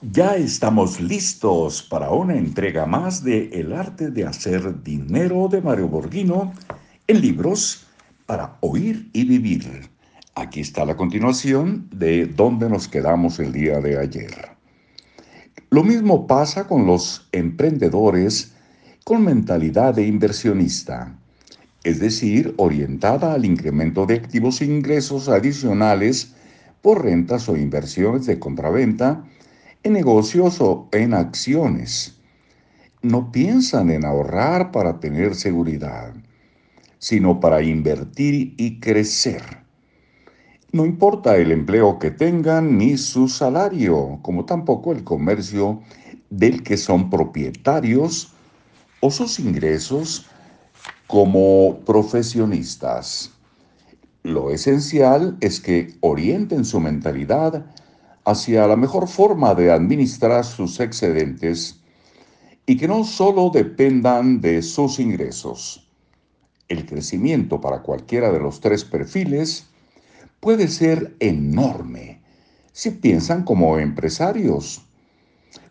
Ya estamos listos para una entrega más de El arte de hacer dinero de Mario Borghino en libros para oír y vivir. Aquí está la continuación de donde nos quedamos el día de ayer. Lo mismo pasa con los emprendedores con mentalidad de inversionista, es decir, orientada al incremento de activos e ingresos adicionales por rentas o inversiones de contraventa en negocios o en acciones. No piensan en ahorrar para tener seguridad, sino para invertir y crecer. No importa el empleo que tengan ni su salario, como tampoco el comercio del que son propietarios o sus ingresos como profesionistas. Lo esencial es que orienten su mentalidad hacia la mejor forma de administrar sus excedentes y que no solo dependan de sus ingresos. El crecimiento para cualquiera de los tres perfiles puede ser enorme si piensan como empresarios,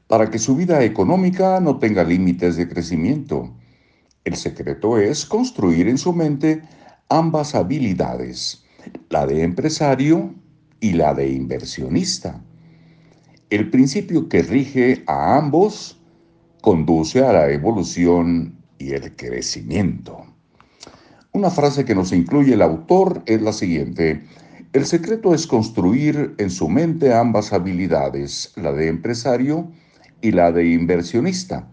para que su vida económica no tenga límites de crecimiento. El secreto es construir en su mente ambas habilidades, la de empresario y la de inversionista. El principio que rige a ambos conduce a la evolución y el crecimiento. Una frase que nos incluye el autor es la siguiente. El secreto es construir en su mente ambas habilidades, la de empresario y la de inversionista.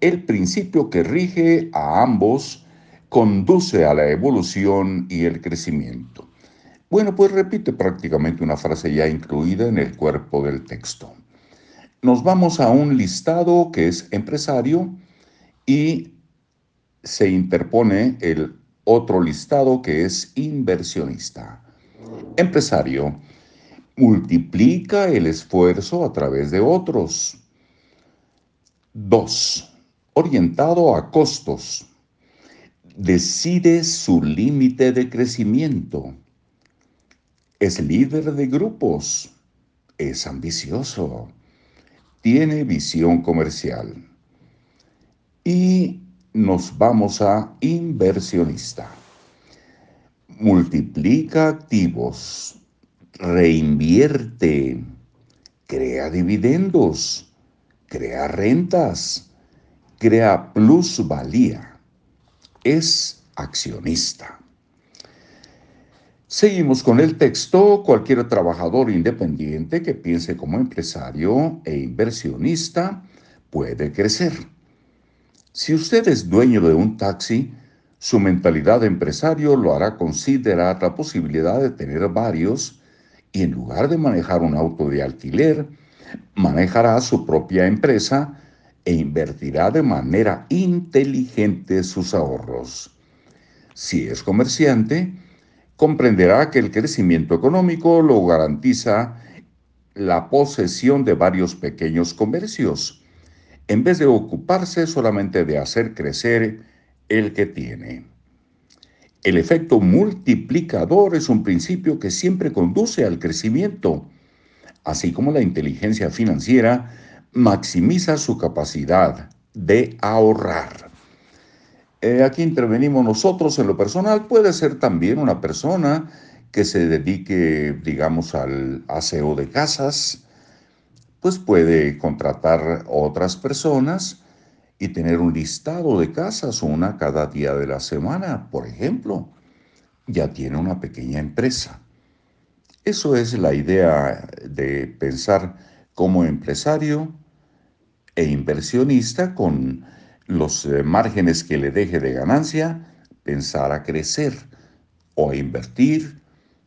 El principio que rige a ambos conduce a la evolución y el crecimiento. Bueno, pues repite prácticamente una frase ya incluida en el cuerpo del texto. Nos vamos a un listado que es empresario y se interpone el otro listado que es inversionista. Empresario multiplica el esfuerzo a través de otros. 2. Orientado a costos. Decide su límite de crecimiento es líder de grupos, es ambicioso, tiene visión comercial. Y nos vamos a inversionista. Multiplica activos, reinvierte, crea dividendos, crea rentas, crea plusvalía. Es accionista. Seguimos con el texto. Cualquier trabajador independiente que piense como empresario e inversionista puede crecer. Si usted es dueño de un taxi, su mentalidad de empresario lo hará considerar la posibilidad de tener varios y en lugar de manejar un auto de alquiler, manejará su propia empresa e invertirá de manera inteligente sus ahorros. Si es comerciante, comprenderá que el crecimiento económico lo garantiza la posesión de varios pequeños comercios, en vez de ocuparse solamente de hacer crecer el que tiene. El efecto multiplicador es un principio que siempre conduce al crecimiento, así como la inteligencia financiera maximiza su capacidad de ahorrar. Eh, aquí intervenimos nosotros en lo personal, puede ser también una persona que se dedique, digamos, al aseo de casas, pues puede contratar otras personas y tener un listado de casas, una cada día de la semana, por ejemplo. Ya tiene una pequeña empresa. Eso es la idea de pensar como empresario e inversionista con los eh, márgenes que le deje de ganancia, pensar a crecer o a invertir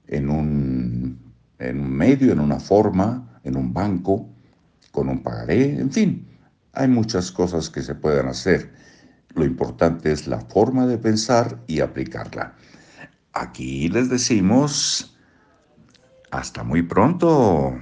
en un, en un medio, en una forma, en un banco, con un pagaré, en fin, hay muchas cosas que se pueden hacer. Lo importante es la forma de pensar y aplicarla. Aquí les decimos, hasta muy pronto.